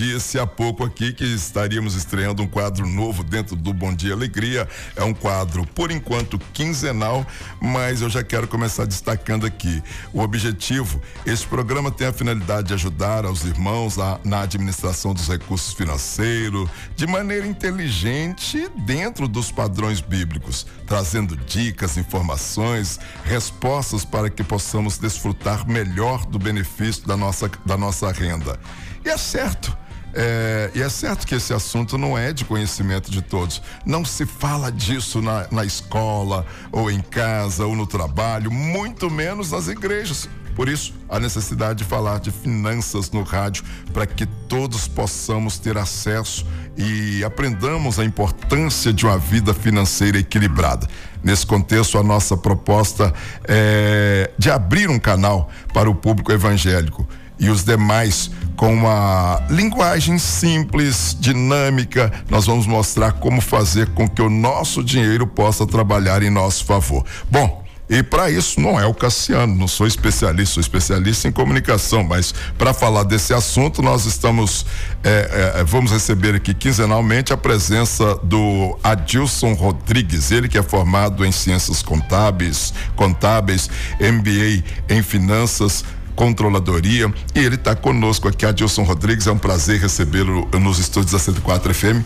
disse há pouco aqui que estaríamos estreando um quadro novo dentro do Bom Dia Alegria. É um quadro, por enquanto, quinzenal, mas eu já quero começar destacando aqui. O objetivo: esse programa tem a finalidade de ajudar aos irmãos a, na administração dos recursos financeiros de maneira inteligente dentro dos padrões bíblicos, trazendo dicas, informações, respostas para que possamos desfrutar melhor do benefício da nossa, da nossa renda. E é certo. É, e é certo que esse assunto não é de conhecimento de todos. Não se fala disso na, na escola, ou em casa, ou no trabalho, muito menos nas igrejas. Por isso, a necessidade de falar de finanças no rádio para que todos possamos ter acesso e aprendamos a importância de uma vida financeira equilibrada. Nesse contexto, a nossa proposta é de abrir um canal para o público evangélico e os demais com uma linguagem simples, dinâmica. Nós vamos mostrar como fazer com que o nosso dinheiro possa trabalhar em nosso favor. Bom, e para isso não é o Cassiano, não sou especialista, sou especialista em comunicação, mas para falar desse assunto nós estamos, é, é, vamos receber aqui quinzenalmente a presença do Adilson Rodrigues, ele que é formado em ciências contábeis, contábeis, MBA em finanças Controladoria. E ele está conosco aqui, Adilson Rodrigues. É um prazer recebê-lo nos estúdios da 104 FM.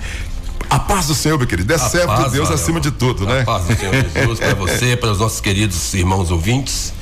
A paz do Senhor, meu querido. É certo de Deus acima de tudo, né? A paz do Senhor Jesus para você, para os nossos queridos irmãos ouvintes.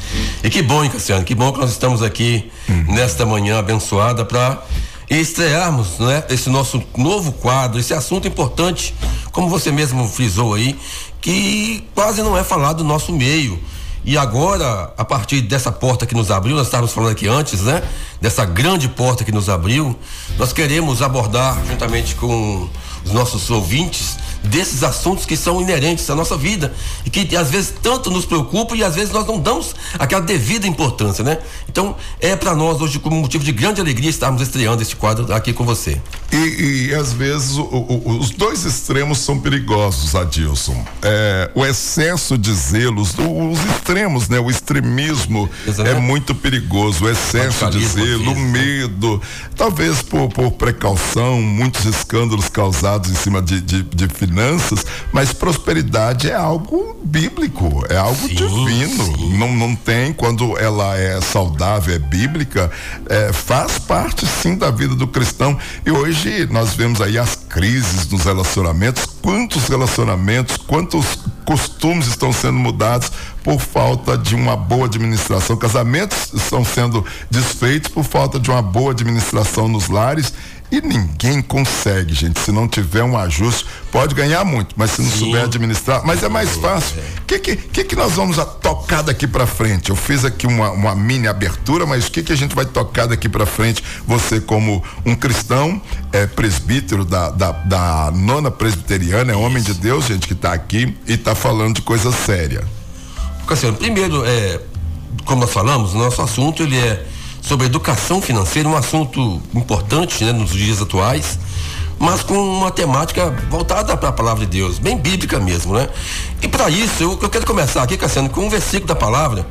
E que bom, hein, Cassiano? Que bom que nós estamos aqui hum. nesta manhã abençoada para estrearmos né, esse nosso novo quadro, esse assunto importante, como você mesmo frisou aí, que quase não é falado no nosso meio. E agora, a partir dessa porta que nos abriu, nós estávamos falando aqui antes, né? Dessa grande porta que nos abriu, nós queremos abordar, juntamente com os nossos ouvintes, desses assuntos que são inerentes à nossa vida e que às vezes tanto nos preocupam e às vezes nós não damos aquela devida importância, né? Então é para nós hoje como motivo de grande alegria estarmos estreando este quadro aqui com você. E, e às vezes o, o, os dois extremos são perigosos, Adilson. É, o excesso de zelos, os extremos, né? O extremismo é muito perigoso. O excesso de zelo, o medo, talvez por, por precaução, muitos escândalos causados em cima de, de, de finanças, mas prosperidade é algo bíblico, é algo sim, divino. Sim. Não, não tem, quando ela é saudável, é bíblica, é, faz parte sim da vida do cristão. E hoje nós vemos aí as crises nos relacionamentos, quantos relacionamentos, quantos costumes estão sendo mudados por falta de uma boa administração. Casamentos estão sendo desfeitos por falta de uma boa administração nos lares e ninguém consegue, gente, se não tiver um ajuste, pode ganhar muito, mas se não Sim. souber administrar, mas é mais fácil. O é. que, que, que, que nós vamos tocar daqui para frente? Eu fiz aqui uma, uma mini abertura, mas o que, que a gente vai tocar daqui para frente? Você, como um cristão, é presbítero da, da, da nona presbiteriana, é homem de Deus, gente, que está aqui e está falando de coisa séria. Cassiano, primeiro, é, como nós falamos, nosso assunto ele é sobre educação financeira, um assunto importante né, nos dias atuais, mas com uma temática voltada para a palavra de Deus, bem bíblica mesmo, né? E para isso, eu, eu, quero começar aqui, Cassiano, com um versículo da palavra,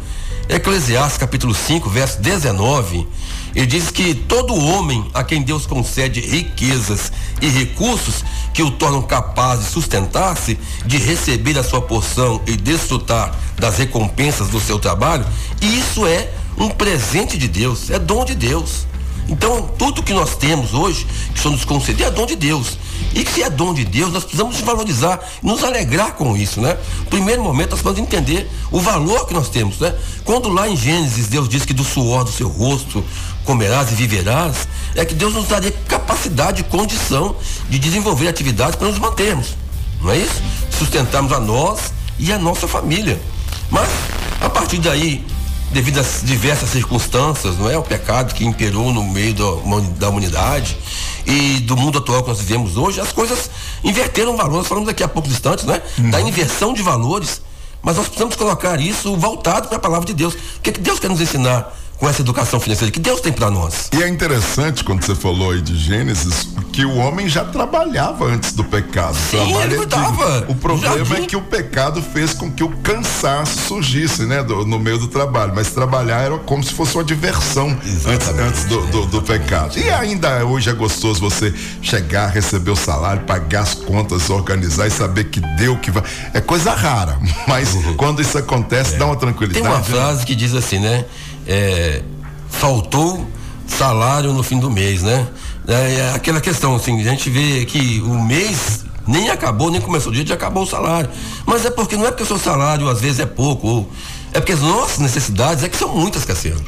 Eclesiastes capítulo 5, verso 19. Ele diz que todo homem a quem Deus concede riquezas e recursos que o tornam capaz de sustentar-se, de receber a sua porção e desfrutar das recompensas do seu trabalho, isso é um presente de Deus, é dom de Deus. Então, tudo que nós temos hoje, que só nos conceder, é dom de Deus. E se é dom de Deus, nós precisamos valorizar, nos alegrar com isso, né? Primeiro momento, nós precisamos entender o valor que nós temos, né? Quando lá em Gênesis Deus diz que do suor do seu rosto comerás e viverás, é que Deus nos daria capacidade e condição de desenvolver atividades para nos mantermos, não é isso? Sustentarmos a nós e a nossa família. Mas, a partir daí, devido às diversas circunstâncias, não é? O pecado que imperou no meio da, da humanidade e do mundo atual que nós vivemos hoje, as coisas inverteram valores. Falamos daqui a poucos instantes, né? Uhum. Da inversão de valores. Mas nós precisamos colocar isso voltado para a palavra de Deus. O que, é que Deus quer nos ensinar com essa educação financeira que Deus tem para nós. E é interessante quando você falou aí de Gênesis, que o homem já trabalhava antes do pecado. Sim, ele cuidava. O problema é que o pecado fez com que o cansaço surgisse, né, do, no meio do trabalho. Mas trabalhar era como se fosse uma diversão antes, antes do, do, do, pecado. E ainda hoje é gostoso você chegar, receber o salário, pagar as contas, organizar e saber que deu que vai. É coisa rara, mas uhum. quando isso acontece, é. dá uma tranquilidade. Tem uma frase que diz assim, né? É, faltou salário no fim do mês, né? É, é, aquela questão, assim, a gente vê que o mês nem acabou, nem começou o dia, já acabou o salário. Mas é porque, não é porque o seu salário às vezes é pouco, ou, é porque as nossas necessidades é que são muitas, Cassiano.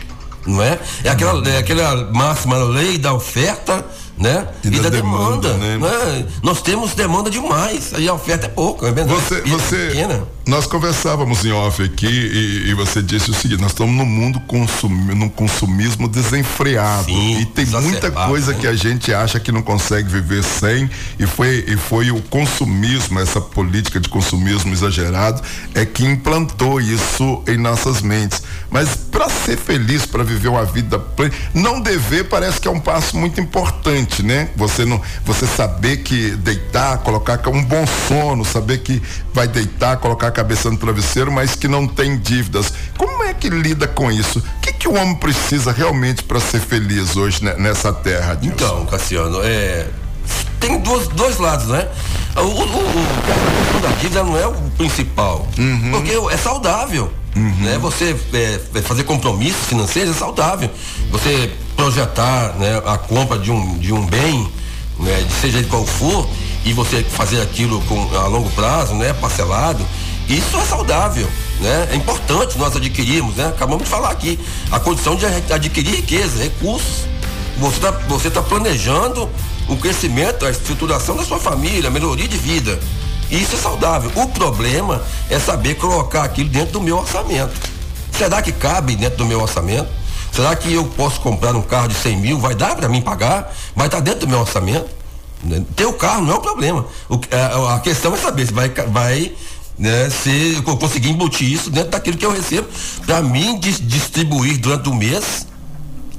Não é? É aquela, é aquela máxima lei da oferta né? E, e da, da, demanda, demanda né? né? Nós temos demanda demais, aí a oferta é pouco, é verdade. Você, você, é nós conversávamos em off aqui e, e, você disse o seguinte: nós estamos num mundo consumi, num consumismo desenfreado Sim, e tem muita coisa né? que a gente acha que não consegue viver sem e foi e foi o consumismo, essa política de consumismo exagerado é que implantou isso em nossas mentes. Mas para ser feliz, para viver uma vida plena, não dever parece que é um passo muito importante né? Você não, você saber que deitar, colocar um bom sono, saber que vai deitar, colocar a cabeça no travesseiro, mas que não tem dívidas. Como é que lida com isso? O que, que o homem precisa realmente para ser feliz hoje né, nessa terra? Dilson? Então, Cassiano, é, tem dois, dois lados, né? O, o, o, da dívida não é o principal, uhum. porque é saudável. Uhum. Né? Você é, é fazer compromissos financeiros é saudável. Você projetar né, a compra de um, de um bem, né, seja de qual for, e você fazer aquilo com, a longo prazo, né, parcelado, isso é saudável. Né? É importante nós adquirirmos, né? Acabamos de falar aqui, a condição de adquirir riqueza, recursos. Você está você tá planejando o crescimento, a estruturação da sua família, a melhoria de vida. Isso é saudável. O problema é saber colocar aquilo dentro do meu orçamento. Será que cabe dentro do meu orçamento? Será que eu posso comprar um carro de 100 mil? Vai dar para mim pagar? Vai estar tá dentro do meu orçamento? Né? Ter o carro não é o problema. O, a, a, questão é saber se vai, vai né, se eu conseguir embutir isso dentro daquilo que eu recebo, para mim dis, distribuir durante o mês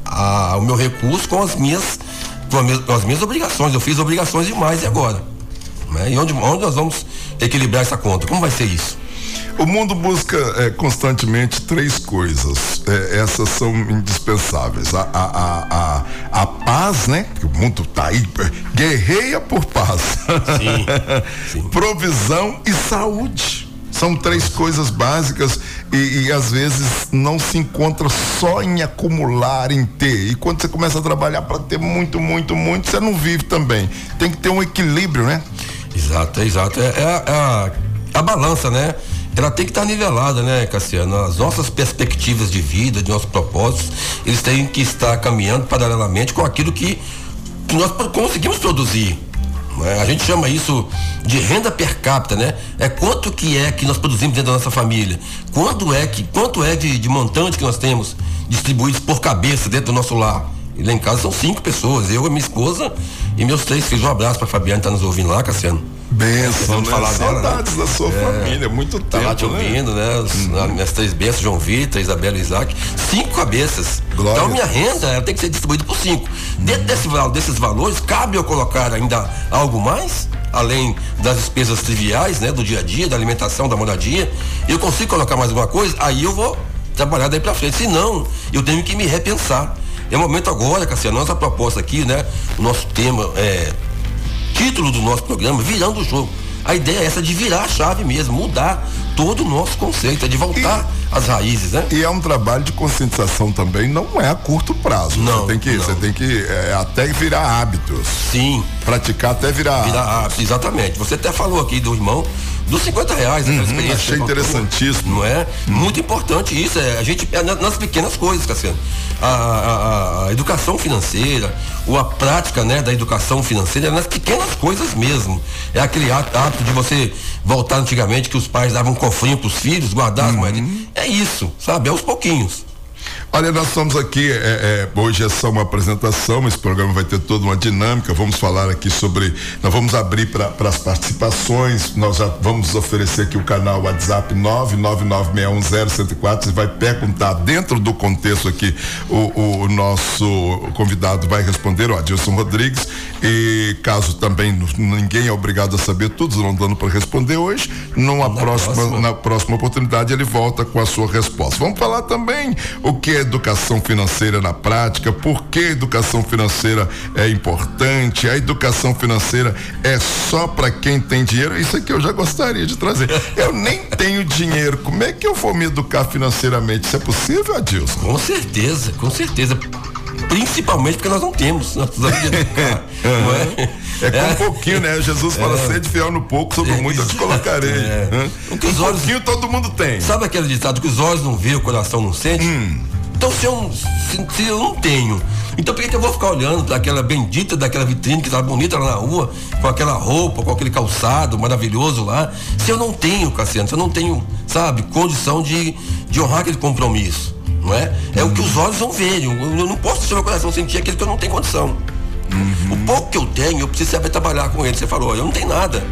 a, o meu recurso com as minhas com, minhas, com as minhas obrigações. Eu fiz obrigações demais e agora? Né? E onde, onde nós vamos equilibrar essa conta? Como vai ser isso? O mundo busca é, constantemente três coisas. É, essas são indispensáveis. A, a, a, a, a paz, né? Que o mundo está aí, guerreia por paz. Sim, sim. Provisão e saúde. São três coisas básicas e, e, às vezes não se encontra só em acumular, em ter. E quando você começa a trabalhar para ter muito, muito, muito, você não vive também. Tem que ter um equilíbrio, né? Exato, exato. É, é, a, é a, a balança, né? Ela tem que estar tá nivelada, né, Cassiano? As nossas perspectivas de vida, de nossos propósitos, eles têm que estar caminhando paralelamente com aquilo que, nós conseguimos produzir. Né? A gente chama isso de renda per capita, né? É quanto que é que nós produzimos dentro da nossa família? Quanto é que, quanto é de, de montante que nós temos distribuídos por cabeça dentro do nosso lar? E lá em casa são cinco pessoas, eu, minha esposa e meus três filhos. Um abraço para Fabiana que tá nos ouvindo lá, Cassiano. Benção, né? falar Saudades dela, né? da sua é, família, muito tempo. Tá lá te né? ouvindo, né? Uhum. Minhas três bênçãos, João Vitor, Isabela e Isaac. Cinco cabeças. Glória. Então minha renda ela tem que ser distribuída por cinco. Uhum. Dentro desse, desses valores, cabe eu colocar ainda algo mais? Além das despesas triviais, né? Do dia a dia, da alimentação, da moradia. Eu consigo colocar mais alguma coisa? Aí eu vou trabalhar daí pra frente. Se não, eu tenho que me repensar. É o momento agora, Cassiano, nossa proposta aqui, né? O nosso tema é título do nosso programa, Virando o Jogo. A ideia é essa de virar a chave mesmo, mudar todo o nosso conceito, é de voltar e, às raízes, né? E é um trabalho de conscientização também, não é a curto prazo. Não. Você tem que, não. Você tem que é, até virar hábitos. Sim. Praticar até virar. Virar hábitos, exatamente. Você até falou aqui do irmão dos 50 reais, uhum, experiência. Achei interessantíssimo. Não é? Uhum. Muito importante isso, é a gente, é nas pequenas coisas, Cassiano. A, a, a, educação financeira, ou a prática, né, da educação financeira é nas pequenas coisas mesmo. É aquele hábito de você voltar antigamente que os pais davam um cofrinho para os filhos, guardar uhum. as moedas. É isso, sabe? É aos pouquinhos. Olha, nós estamos aqui, é, é, hoje é só uma apresentação, esse programa vai ter toda uma dinâmica, vamos falar aqui sobre, nós vamos abrir para as participações, nós já vamos oferecer aqui o canal WhatsApp 999610104, você vai perguntar dentro do contexto aqui, o, o nosso convidado vai responder, o Adilson Rodrigues, e caso também ninguém é obrigado a saber tudo, não dando para responder hoje, numa na próxima, próxima, na próxima oportunidade ele volta com a sua resposta. Vamos falar também o que é educação financeira na prática, por que educação financeira é importante, a educação financeira é só para quem tem dinheiro, isso aqui eu já gostaria de trazer. Eu nem tenho dinheiro, como é que eu vou me educar financeiramente? Isso é possível, Adilson? Com certeza, com certeza principalmente porque nós não temos. Nós educar, não é? É com é. um pouquinho, né? Jesus fala, é. sede fiel no pouco, sobre muito eu te colocarei. É. Os um olhos, pouquinho todo mundo tem. Sabe aquele ditado que os olhos não vê, o coração não sente? Hum. Então se eu, se, se eu não tenho, então por que, que eu vou ficar olhando para aquela bendita daquela vitrine que tá bonita lá na rua, com aquela roupa, com aquele calçado maravilhoso lá, se eu não tenho, Cassiano, se eu não tenho, sabe, condição de, de honrar aquele compromisso, não é? É o que os olhos vão ver, eu, eu não posso deixar meu coração sentir aquilo que eu não tenho condição. Uhum. O pouco que eu tenho, eu preciso saber trabalhar com ele. Você falou, eu não tenho nada.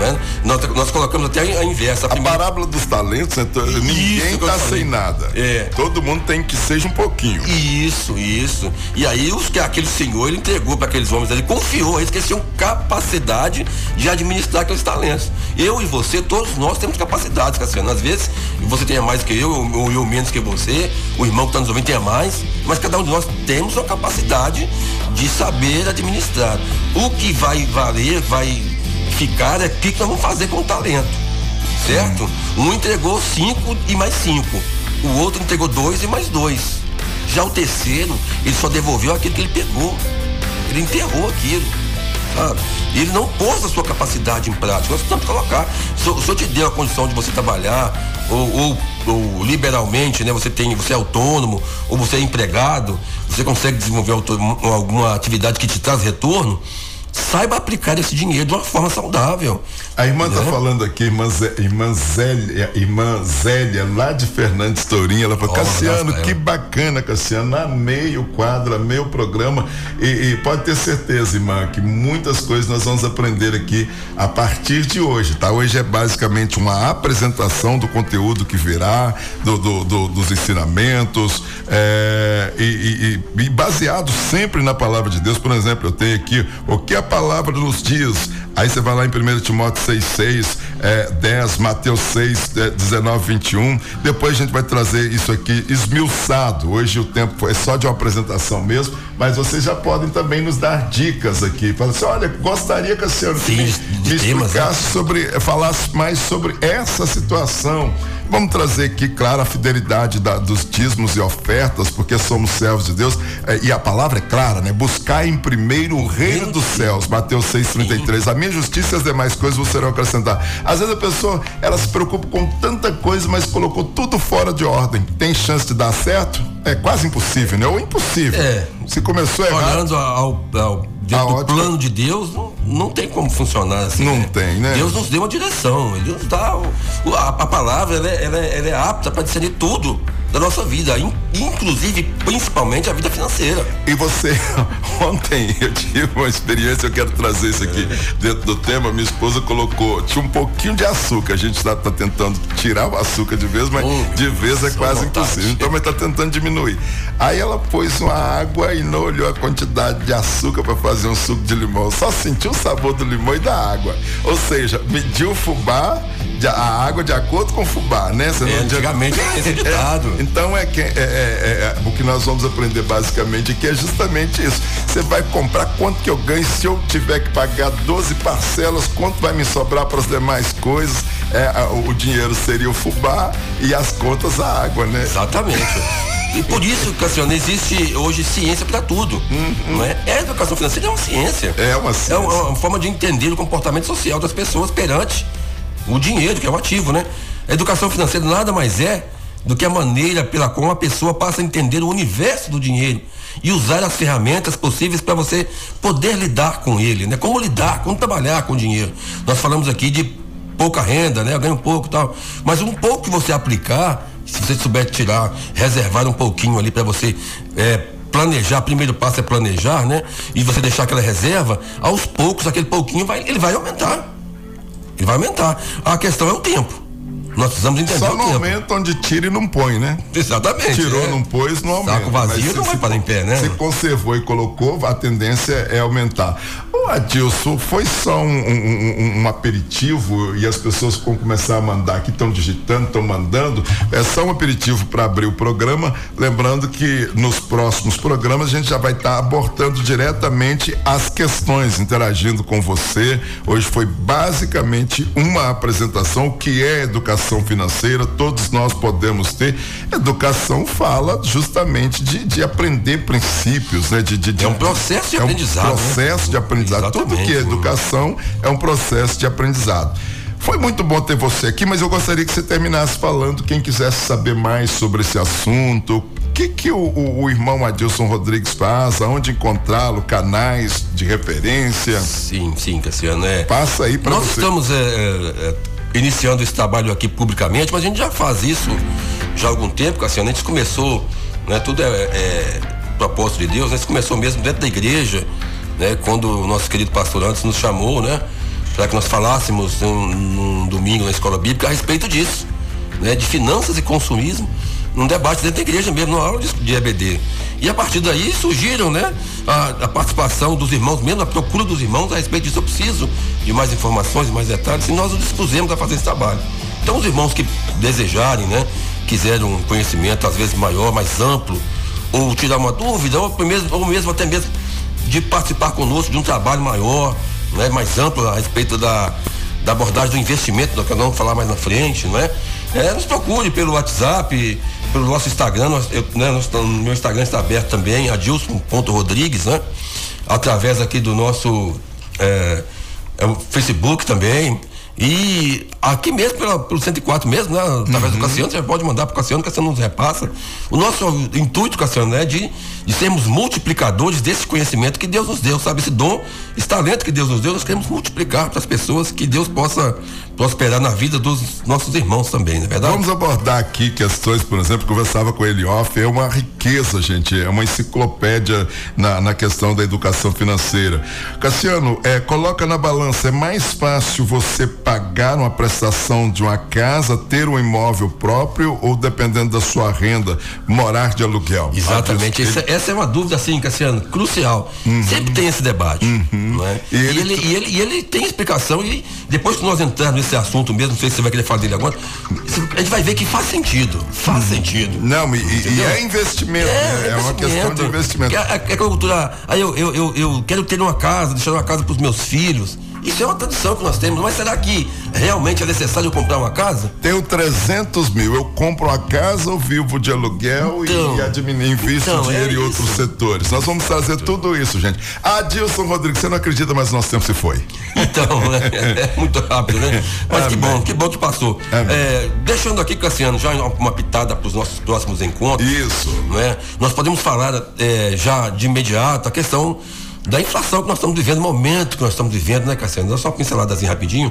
Né? Nós, nós colocamos até a inversa. A, a primeira... parábola dos talentos, então, ninguém está sem nada. É. Todo mundo tem que seja um pouquinho. Isso, isso. E aí os que aquele senhor ele entregou para aqueles homens, ele confiou, eles que tinham capacidade de administrar aqueles talentos. Eu e você, todos nós temos capacidades, Cassiano. Às vezes você tenha mais que eu, ou eu menos que você, o irmão que está nos ouvindo tenha mais, mas cada um de nós temos uma capacidade de saber administrar. O que vai valer, vai ficar é o que nós vamos fazer com o talento. Certo? Um entregou cinco e mais cinco. O outro entregou dois e mais dois. Já o terceiro, ele só devolveu aquilo que ele pegou. Ele enterrou aquilo. Sabe? Ele não pôs a sua capacidade em prática. Nós precisamos colocar. Se, se eu te der a condição de você trabalhar, ou, ou, ou, liberalmente, né? Você tem, você é autônomo, ou você é empregado, você consegue desenvolver alguma atividade que te traz retorno, saiba aplicar esse dinheiro de uma forma saudável. A irmã está né? falando aqui, irmã, Zé, irmã, Zélia, irmã Zélia, lá de Fernandes Tourinho, ela falou, oh, Cassiano, que bacana, Cassiano, amei o quadro, amei o programa e, e, pode ter certeza, irmã, que muitas coisas nós vamos aprender aqui a partir de hoje, tá? Hoje é basicamente uma apresentação do conteúdo que virá, do, do, do dos ensinamentos é, e, e, e baseado sempre na palavra de Deus, por exemplo, eu tenho aqui o que a palavra nos diz Aí você vai lá em 1 Timóteo 6, 6, é, 10, Mateus 6, é, 19, 21. Depois a gente vai trazer isso aqui esmiuçado. Hoje o tempo é só de uma apresentação mesmo, mas vocês já podem também nos dar dicas aqui. Fala assim, olha, gostaria que a senhora Sim, me, me explicasse né? sobre, falasse mais sobre essa situação. Vamos trazer aqui, claro, a fidelidade da, dos dízimos e ofertas, porque somos servos de Deus. É, e a palavra é clara, né? Buscar em primeiro o reino dos céus. Mateus 6,33. A minha justiça e as demais coisas vos serão acrescentar. Às vezes a pessoa, ela se preocupa com tanta coisa, mas colocou tudo fora de ordem. Tem chance de dar certo? É quase impossível, né? Ou impossível. É. Se começou errado. Olhando ao, ao do ótica... plano de Deus, não, não tem como funcionar assim. Não né? tem, né? Deus nos deu uma direção, Ele nos dá. O, a, a, palavra ela, é, ela, é, ela é apta para discernir tudo da nossa vida, inclusive, principalmente a vida financeira. E você, ontem eu tive uma experiência, eu quero trazer isso aqui é. dentro do tema. Minha esposa colocou, tinha um pouquinho de açúcar. A gente está tá tentando tirar o açúcar de vez, mas oh, de vez é quase impossível. Então, mas está tentando diminuir. Aí ela pôs uma água e não olhou a quantidade de açúcar para fazer um suco de limão. Só sentiu o sabor do limão e da água. Ou seja, mediu o fubá, a água de acordo com o fubá, né? Você é, antigamente era esse ditado. Então é, que, é, é, é, o que nós vamos aprender basicamente aqui é justamente isso. Você vai comprar quanto que eu ganho se eu tiver que pagar 12 parcelas, quanto vai me sobrar para as demais coisas? É, o dinheiro seria o fubá e as contas a água, né? Exatamente. E por isso, Cassiano, existe hoje ciência para tudo. Uhum. Não é? é? A educação financeira é uma ciência. É uma ciência. É uma, uma, forma de entender o comportamento social das pessoas perante o dinheiro, que é o ativo, né? A educação financeira nada mais é do que a maneira pela qual a pessoa passa a entender o universo do dinheiro e usar as ferramentas possíveis para você poder lidar com ele, né? Como lidar, como trabalhar com o dinheiro. Nós falamos aqui de pouca renda, né? Eu ganho pouco e tal. Mas um pouco que você aplicar se você souber tirar, reservar um pouquinho ali para você é, planejar, primeiro passo é planejar, né? E você deixar aquela reserva, aos poucos aquele pouquinho vai, ele vai aumentar. Ele vai aumentar. A questão é o tempo. Nós precisamos entender Só no aumenta onde tira e não põe, né? Exatamente. Tirou, é. não pôs, não aumenta. Saco vazio não vai parar em pé, né? Se conservou e colocou, a tendência é aumentar. O Adilson, foi só um, um, um, aperitivo e as pessoas vão começar a mandar, que estão digitando, estão mandando, é só um aperitivo para abrir o programa. Lembrando que nos próximos programas a gente já vai estar tá abordando diretamente as questões, interagindo com você. Hoje foi basicamente uma apresentação, o que é educação financeira, todos nós podemos ter. Educação fala justamente de, de aprender princípios, né? De, de, de é um processo de é aprendizado. Um processo né? de aprendizado. Exatamente. Tudo que é educação é um processo de aprendizado. Foi muito bom ter você aqui, mas eu gostaria que você terminasse falando, quem quisesse saber mais sobre esse assunto, o que que o, o, o irmão Adilson Rodrigues faz, aonde encontrá-lo, canais de referência. Sim, sim, Cassiano, é. Passa aí para você. Nós estamos é, é, é iniciando esse trabalho aqui publicamente, mas a gente já faz isso já há algum tempo, Cassiano. A gente começou, né? Tudo é, é propósito de Deus, né? Isso começou mesmo dentro da igreja, né? Quando o nosso querido pastor antes nos chamou, né? Para que nós falássemos num, num domingo na escola bíblica a respeito disso, né? De finanças e consumismo num debate dentro da igreja mesmo, numa aula de, de EBD. E a partir daí surgiram, né, a, a, participação dos irmãos, mesmo a procura dos irmãos a respeito disso. Eu preciso de mais informações, mais detalhes, e nós nos dispusemos a fazer esse trabalho. Então, os irmãos que desejarem, né, quiserem um conhecimento às vezes maior, mais amplo, ou tirar uma dúvida, ou mesmo, ou mesmo até mesmo de participar conosco de um trabalho maior, né, mais amplo a respeito da, da abordagem do investimento, que nós vamos falar mais na frente, não é? É, nos procure pelo WhatsApp, pelo nosso Instagram, nós, eu, né, nós, meu Instagram está aberto também, adilson.rodrigues, né? Através aqui do nosso é, é, Facebook também. E aqui mesmo, pela, pelo 104 mesmo, né? Através uhum. do Cassiano, você pode mandar para o Cassiano, o Cassiano nos repassa. O nosso intuito, Cassiano, é de, de sermos multiplicadores desse conhecimento que Deus nos deu, sabe? Esse dom, esse talento que Deus nos deu, nós queremos multiplicar para as pessoas, que Deus possa prosperar na vida dos nossos irmãos também, não é verdade? Vamos abordar aqui questões, por exemplo, conversava com ele off, é uma riqueza, gente, é uma enciclopédia na, na questão da educação financeira. Cassiano, é, coloca na balança, é mais fácil você pagar uma prestação de uma casa, ter um imóvel próprio ou dependendo da sua renda, morar de aluguel? Exatamente, essa, essa, é uma dúvida assim, Cassiano, crucial. Uhum. Sempre tem esse debate, uhum. é? E ele, e ele, e ele, e ele tem explicação e depois que nós entrarmos nesse assunto mesmo, não sei se você vai querer falar dele agora, a gente vai ver que faz sentido. Faz sentido. Não, e, é investimento, é, né? é, uma questão de investimento. É, é, é cultura. Aí eu, eu, eu, eu quero ter uma casa, deixar uma casa para os meus filhos. Isso é uma tradição que nós temos, mas será que realmente é necessário comprar uma casa? Tenho 300 mil, eu compro uma casa, eu vivo de aluguel então, e administro, invisto então, dinheiro é em outros setores. Nós vamos trazer tudo isso, gente. Adilson Rodrigues, você não acredita, mas nosso tempo se foi. Então, é, é muito rápido, né? Mas Amém. que bom, que bom que passou. É, deixando aqui, Cassiano, já uma pitada para os nossos próximos encontros. Isso. Né? Nós podemos falar é, já de imediato a questão da inflação que nós estamos vivendo, momento que nós estamos vivendo, né, Cassiano? Só uma pincelada assim rapidinho,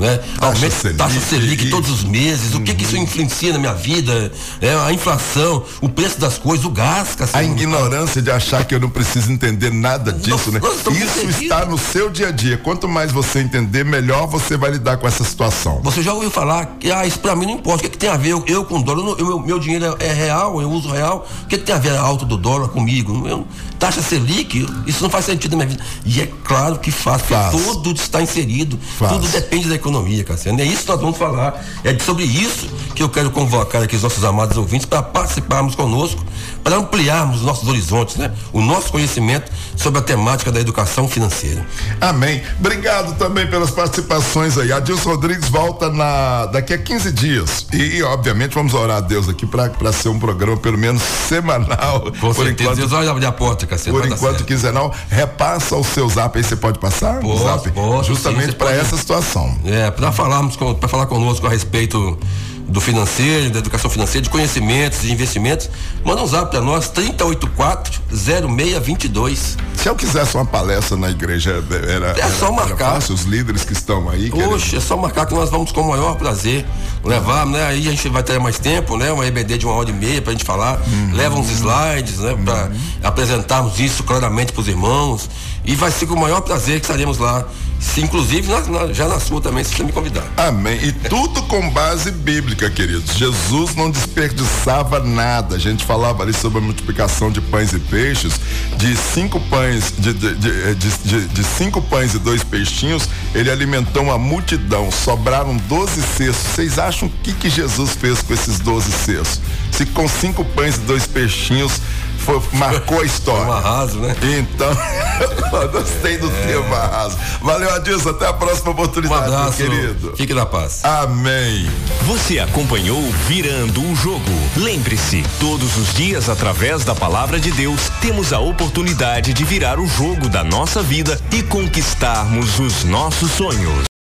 né? Taxa Aumento, Selic, taxa Selic todos os meses, uhum. o que que isso influencia na minha vida, é, a inflação, o preço das coisas, o gás, Cassiano. A ignorância de achar que eu não preciso entender nada disso, nós, né? Nós isso está no seu dia a dia. Quanto mais você entender, melhor você vai lidar com essa situação. Você já ouviu falar que, ah, isso pra mim não importa, o que, que tem a ver eu, eu com dólar, eu, meu, meu dinheiro é real, eu uso real, o que, que tem a ver a alta do dólar comigo? Eu, taxa Selic, isso não faz sentido na minha vida. E é claro que faz, faz. porque tudo está inserido, faz. tudo depende da economia, Cassiano. É isso que nós vamos falar. É sobre isso que eu quero convocar aqui os nossos amados ouvintes para participarmos conosco, para ampliarmos os nossos horizontes, né? O nosso conhecimento sobre a temática da educação financeira. Amém. Obrigado também pelas participações aí. Adilson Rodrigues volta na daqui a 15 dias. E, obviamente, vamos orar a Deus aqui para ser um programa pelo menos semanal. Com por certeza. Enquanto, Deus abrir a porta, Cassiano. Por enquanto, quinzenal. Repassa o seu zap aí, você pode passar? Posso, zap? Posso, Justamente para essa situação. É, para falarmos, para falar conosco a respeito do financeiro, da educação financeira, de conhecimentos, de investimentos, manda um zap para nós, 3084-0622. Se eu quisesse uma palestra na igreja, era, é só marcar. Fácil, os líderes que estão aí. Poxa, querendo... é só marcar que nós vamos com o maior prazer levar, né? Aí a gente vai ter mais tempo, né? Uma EBD de uma hora e meia pra gente falar, uhum. leva uns slides, né? Pra uhum. apresentarmos isso claramente pros irmãos. E vai ser com o maior prazer que estaremos lá se, inclusive na, na, já na sua também, se você me convidar. Amém. E tudo com base bíblica, queridos. Jesus não desperdiçava nada. A gente falava ali sobre a multiplicação de pães e peixes, de cinco pães, de, de, de, de cinco pães e dois peixinhos, ele alimentou uma multidão. Sobraram doze cestos. Vocês acham o que, que Jesus fez com esses doze cestos? Se com cinco pães e dois peixinhos foi, marcou a história. Um arraso, né? Então, gostei do é. tema arraso. Valeu, Adilson. Até a próxima oportunidade, um abraço, meu querido. Fique na paz. Amém. Você acompanhou Virando o Jogo. Lembre-se, todos os dias, através da palavra de Deus, temos a oportunidade de virar o jogo da nossa vida e conquistarmos os nossos sonhos.